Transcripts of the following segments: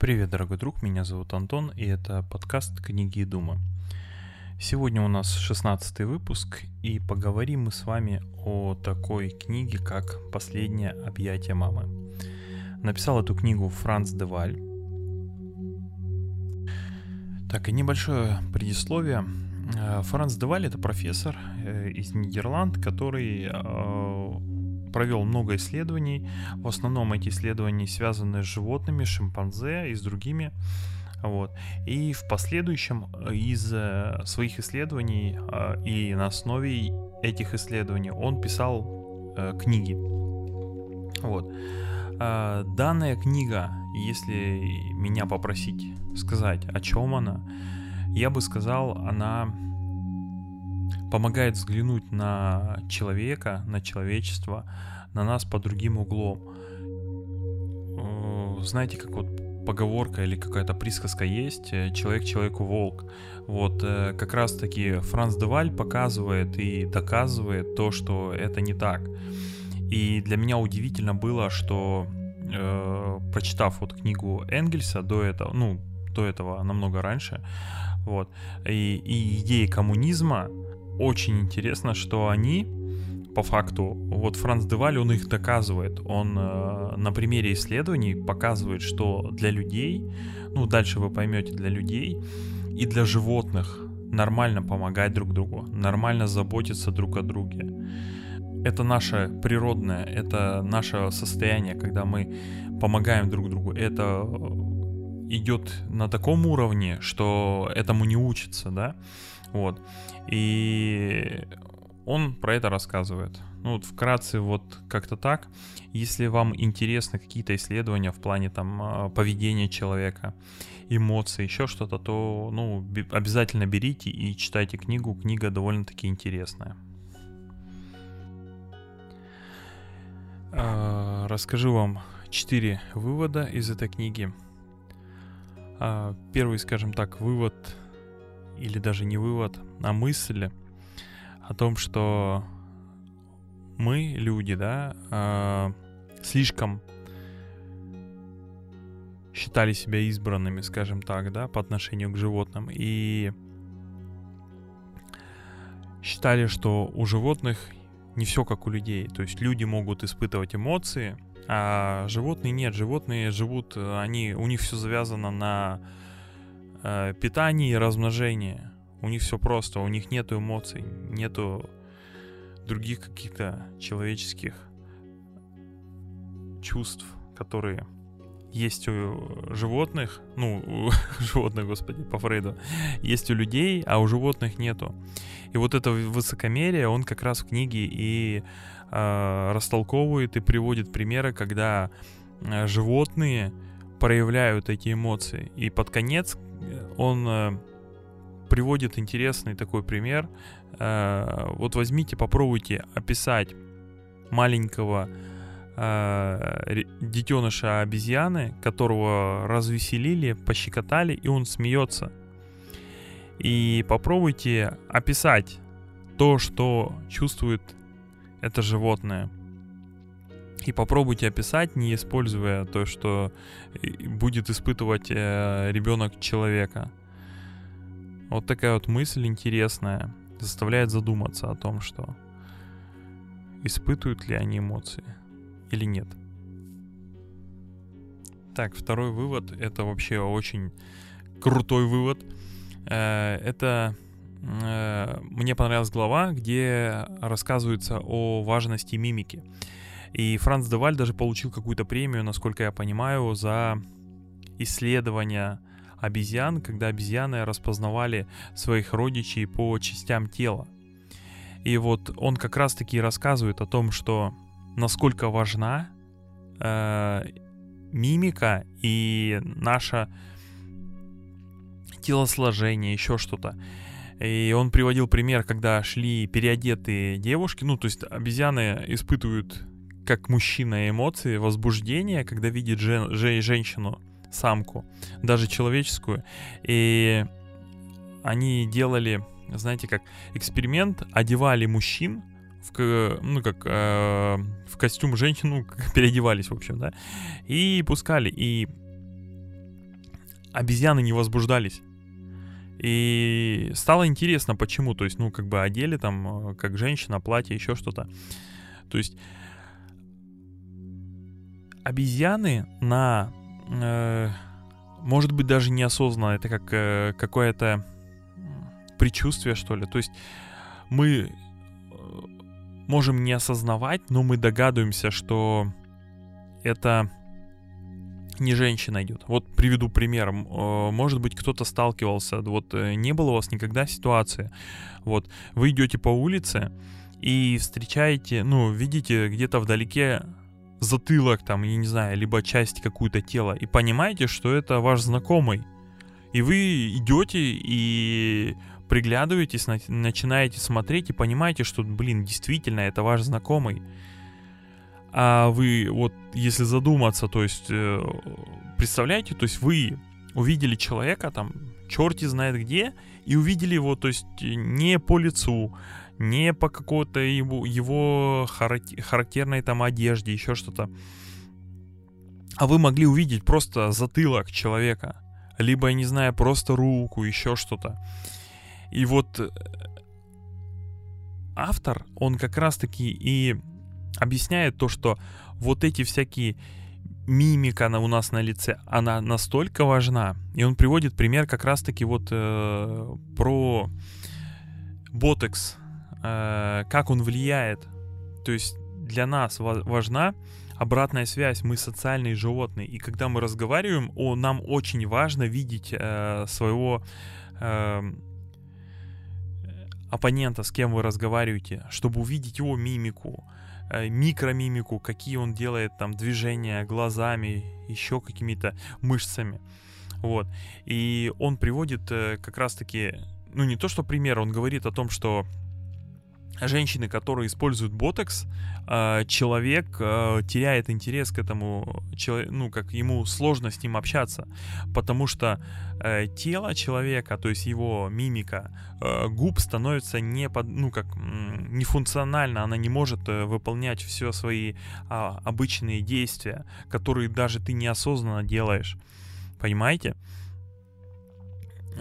Привет, дорогой друг, меня зовут Антон, и это подкаст «Книги и думы». Сегодня у нас 16 выпуск, и поговорим мы с вами о такой книге, как «Последнее объятие мамы». Написал эту книгу Франц Деваль. Так, и небольшое предисловие. Э, Франц Деваль — это профессор э, из Нидерланд, который э, провел много исследований. В основном эти исследования связаны с животными, шимпанзе и с другими. Вот. И в последующем э, из э, своих исследований э, и на основе этих исследований он писал книги. Вот. Данная книга, если меня попросить сказать, о чем она, я бы сказал, она помогает взглянуть на человека, на человечество, на нас под другим углом. Э, знаете, как вот поговорка или какая-то присказка есть э, «человек человеку волк». Вот э, как раз-таки Франц Деваль показывает и доказывает то, что это не так. И для меня удивительно было, что э, прочитав вот книгу Энгельса до этого, ну, до этого намного раньше, вот, и, и идеи коммунизма, очень интересно, что они по факту, вот Франц Деваль, он их доказывает. Он э, на примере исследований показывает, что для людей, ну дальше вы поймете, для людей и для животных нормально помогать друг другу, нормально заботиться друг о друге. Это наше природное, это наше состояние, когда мы помогаем друг другу. Это идет на таком уровне, что этому не учится, да, вот. И он про это рассказывает. Ну вот вкратце вот как-то так. Если вам интересны какие-то исследования в плане там а, поведения человека, эмоций, еще что-то, то ну обязательно берите и читайте книгу. Книга довольно-таки интересная. А, расскажу вам четыре вывода из этой книги. А, первый, скажем так, вывод или даже не вывод, а мысль о том, что мы, люди, да, э, слишком считали себя избранными, скажем так, да, по отношению к животным, и считали, что у животных не все как у людей. То есть люди могут испытывать эмоции, а животные нет. Животные живут, они, у них все завязано на э, питание и размножение. У них все просто, у них нету эмоций, нету других каких-то человеческих чувств, которые есть у животных, ну, у животных, господи, по Фрейду, есть у людей, а у животных нету. И вот это высокомерие, он как раз в книге и э, растолковывает и приводит примеры, когда э, животные проявляют эти эмоции. И под конец он э, приводит интересный такой пример. Э, вот возьмите, попробуйте описать маленького э, детеныша обезьяны, которого развеселили, пощекотали, и он смеется. И попробуйте описать то, что чувствует это животное. И попробуйте описать, не используя то, что будет испытывать э, ребенок человека. Вот такая вот мысль интересная заставляет задуматься о том, что испытывают ли они эмоции или нет. Так, второй вывод, это вообще очень крутой вывод. Э, это э, мне понравилась глава, где рассказывается о важности мимики. И Франц Деваль даже получил какую-то премию, насколько я понимаю, за исследование обезьян, когда обезьяны распознавали своих родичей по частям тела. И вот он как раз-таки рассказывает о том, что насколько важна э, мимика и наше телосложение, еще что-то. И он приводил пример, когда шли переодетые девушки, ну, то есть обезьяны испытывают как мужчина эмоции, возбуждение, когда видит жен, же, женщину самку, даже человеческую. И они делали, знаете, как эксперимент, одевали мужчин в, ну, как, э, в костюм женщин, ну, переодевались, в общем, да, и пускали. И обезьяны не возбуждались. И стало интересно, почему. То есть, ну, как бы одели там, э, как женщина, платье, еще что-то. То есть, обезьяны на... Э, может быть, даже неосознанно. Это как э, какое-то предчувствие, что ли. То есть, мы э, можем не осознавать, но мы догадываемся, что это не женщина идет. Вот приведу пример. Э, может быть, кто-то сталкивался, вот э, не было у вас никогда ситуации. Вот вы идете по улице и встречаете, ну, видите где-то вдалеке затылок там, я не знаю, либо часть какую-то тела, и понимаете, что это ваш знакомый. И вы идете и приглядываетесь, начинаете смотреть и понимаете, что, блин, действительно, это ваш знакомый. А вы, вот, если задуматься, то есть, э, представляете, то есть вы увидели человека там, черти знает где, и увидели его, то есть, не по лицу, не по какой-то его, его характерной там одежде, еще что-то. А вы могли увидеть просто затылок человека, либо, я не знаю, просто руку, еще что-то. И вот э, автор, он как раз-таки и объясняет то, что вот эти всякие мимика она у нас на лице, она настолько важна. И он приводит пример как раз-таки вот э, про ботекс, как он влияет. То есть для нас важна обратная связь, мы социальные животные, и когда мы разговариваем, о, нам очень важно видеть э, своего э, оппонента, с кем вы разговариваете, чтобы увидеть его мимику, Э, микромимику, какие он делает там движения глазами, еще какими-то мышцами. Вот. И он приводит э, как раз-таки, ну не то что пример, он говорит о том, что женщины, которые используют ботокс, э, человек э, теряет интерес к этому, ну, как ему сложно с ним общаться, потому что э, тело человека, то есть его мимика губ становится не, под, ну, как, нефункционально, она не может выполнять все свои а, обычные действия, которые даже ты неосознанно делаешь. Понимаете?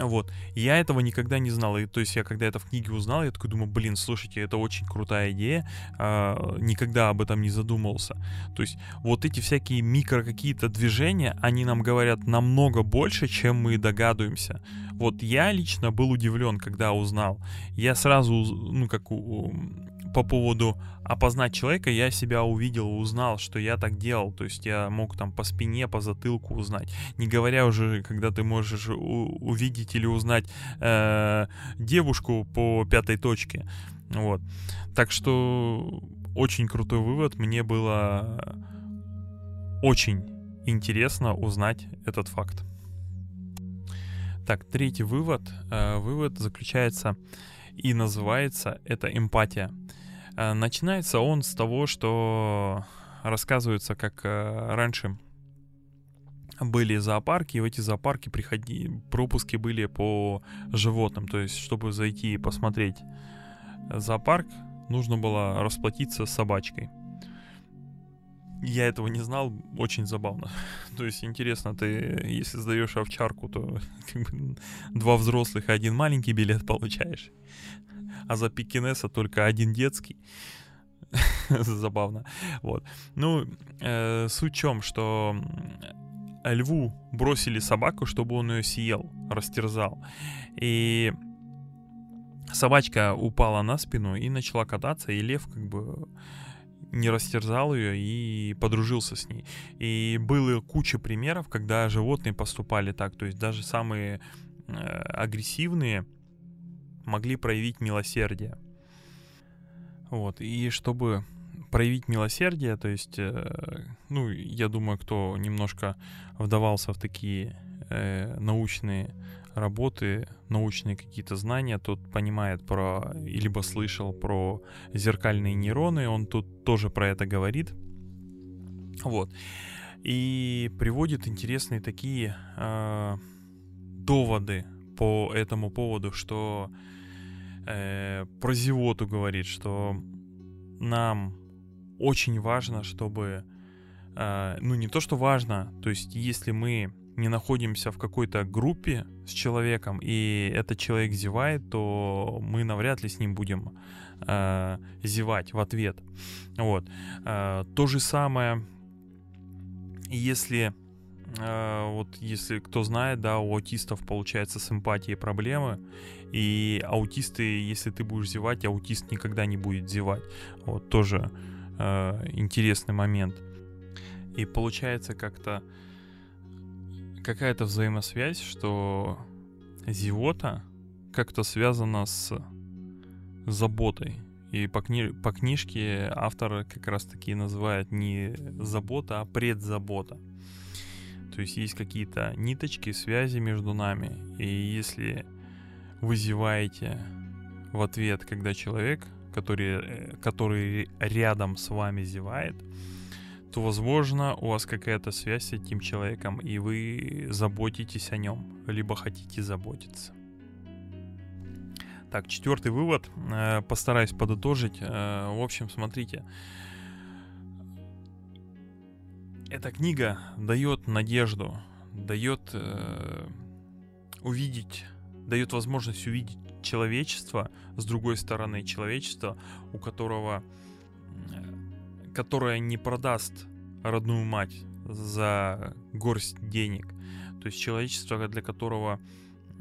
Вот. Я этого никогда не знал. И, то есть я когда это в книге узнал, я такой думаю, блин, слушайте, это очень крутая идея. А, никогда об этом не задумывался. То есть вот эти всякие микро какие-то движения, они нам говорят намного больше, чем мы догадываемся. Вот я лично был удивлен, когда узнал. Я сразу, ну как по поводу опознать человека, я себя увидел, узнал, что я так делал. То есть я мог там по спине, по затылку узнать. Не говоря уже, когда ты можешь увидеть или узнать э, девушку по пятой точке. Вот. Так что очень крутой вывод. Мне было очень интересно узнать этот факт. Так, третий вывод. Э, вывод заключается и называется это эмпатия. Э, начинается он с того, что рассказывается, как э, раньше были зоопарки, и в эти зоопарки приходи, пропуски были по животным. То есть, чтобы зайти и посмотреть зоопарк, нужно было расплатиться с собачкой. Я этого не знал, очень забавно. То есть, интересно, ты, если сдаешь овчарку, то как бы, два взрослых и один маленький билет получаешь а за пекинеса только один детский. Забавно. Вот. Ну, э, суть в чем, что льву бросили собаку, чтобы он ее съел, растерзал. И собачка упала на спину и начала кататься, и лев как бы не растерзал ее и подружился с ней. И было куча примеров, когда животные поступали так, то есть даже самые э, агрессивные могли проявить милосердие. Вот, и чтобы проявить милосердие, то есть, э, ну, я думаю, кто немножко вдавался в такие э, научные работы, научные какие-то знания, тот понимает про, либо слышал про зеркальные нейроны, он тут тоже про это говорит. Вот. И приводит интересные такие э, доводы по этому поводу, что про зевоту говорит, что нам очень важно, чтобы, э, ну не то, что важно, то есть если мы не находимся в какой-то группе с человеком, и этот человек зевает, то мы навряд ли с ним будем э, зевать в ответ. Вот. Э, то же самое, если э, вот если кто знает, да, у аутистов получается с эмпатией проблемы, и аутисты, если ты будешь зевать, аутист никогда не будет зевать. Вот тоже э, интересный момент. И получается как-то какая-то взаимосвязь, что зевота как-то связана с заботой. И по, кни- по книжке автор как раз таки называет не забота, а предзабота. То есть есть какие-то ниточки, связи между нами. И если вы зеваете в ответ, когда человек, который, э, который рядом с вами зевает, то, возможно, у вас какая-то связь с этим человеком, и вы заботитесь о нем, либо хотите заботиться. Так, четвертый вывод. Э, постараюсь подытожить. Э, в общем, смотрите. Эта книга дает надежду, дает э, увидеть, дает возможность увидеть человечество с другой стороны, человечество, у которого которая не продаст родную мать за горсть денег. То есть человечество, для которого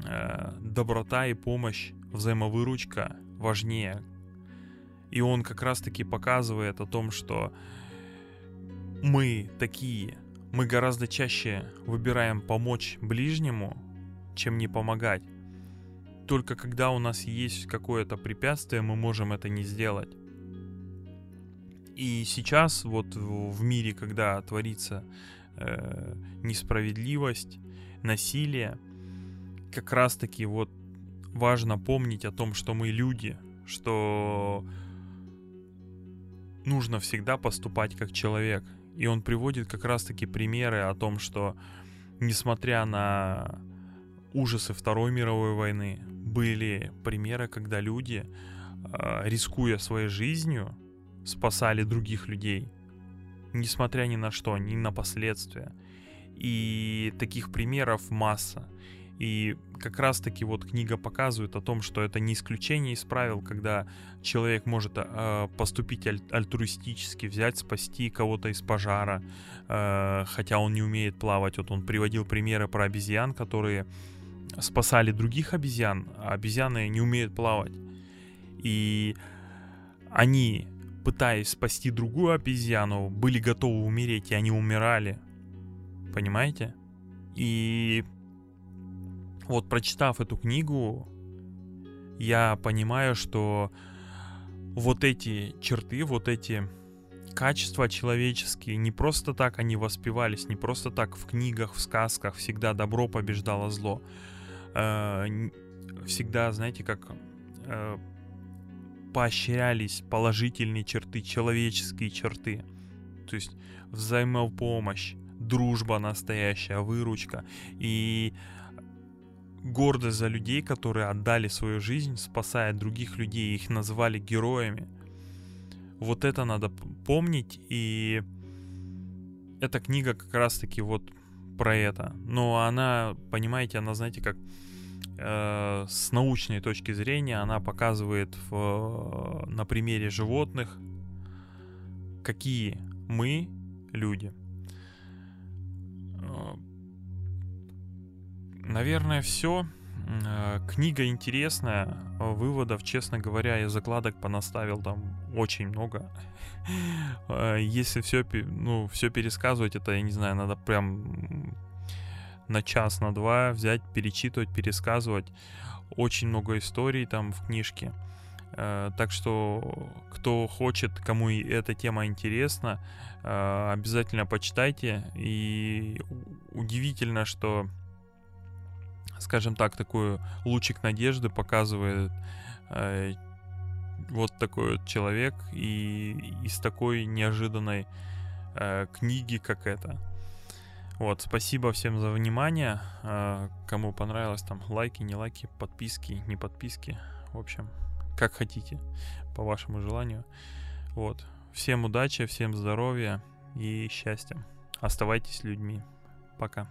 э, доброта и помощь, взаимовыручка важнее. И он как раз-таки показывает о том, что мы такие, мы гораздо чаще выбираем помочь ближнему, чем не помогать. Только когда у нас есть какое-то препятствие, мы можем это не сделать. И сейчас вот в мире, когда творится э, несправедливость, насилие, как раз-таки вот важно помнить о том, что мы люди, что нужно всегда поступать как человек. И он приводит как раз-таки примеры о том, что несмотря на ужасы Второй мировой войны, были примеры, когда люди, э, рискуя своей жизнью, спасали других людей, несмотря ни на что, ни на последствия. И таких примеров масса. И как раз таки вот книга показывает о том, что это не исключение из правил, когда человек может э, поступить аль- альтруистически, взять, спасти кого-то из пожара, э, хотя он не умеет плавать. Вот он приводил примеры про обезьян, которые спасали других обезьян, а обезьяны не умеют плавать. И они пытаясь спасти другую обезьяну, были готовы умереть, и они умирали. Понимаете? И вот прочитав эту книгу, я понимаю, что вот эти черты, вот эти качества человеческие, не просто так они воспевались, не просто так в книгах, в сказках всегда добро побеждало зло. Э, всегда, знаете, как э, поощрялись положительные черты, человеческие черты. То есть взаимопомощь, дружба настоящая, выручка. И гордость за людей, которые отдали свою жизнь, спасая других людей, их называли героями. Вот это надо помнить, и эта книга как раз-таки вот про это. Но она, понимаете, она, знаете, как э, с научной точки зрения она показывает в, на примере животных, какие мы, люди. Наверное, все. Э, книга интересная, выводов, честно говоря, я закладок понаставил там очень много. Э, если все, ну, все пересказывать, это, я не знаю, надо прям на час, на два взять, перечитывать, пересказывать. Очень много историй там в книжке. Э, так что, кто хочет, кому эта тема интересна, обязательно почитайте. И удивительно, что, скажем так, такой лучик надежды показывает э, вот такой вот человек и из такой неожиданной книги, как это. Вот, спасибо всем за внимание. А, кому понравилось, там лайки, не лайки, подписки, не подписки. В общем, как хотите, по вашему желанию. Вот. Всем удачи, всем здоровья и счастья. Оставайтесь людьми. Пока.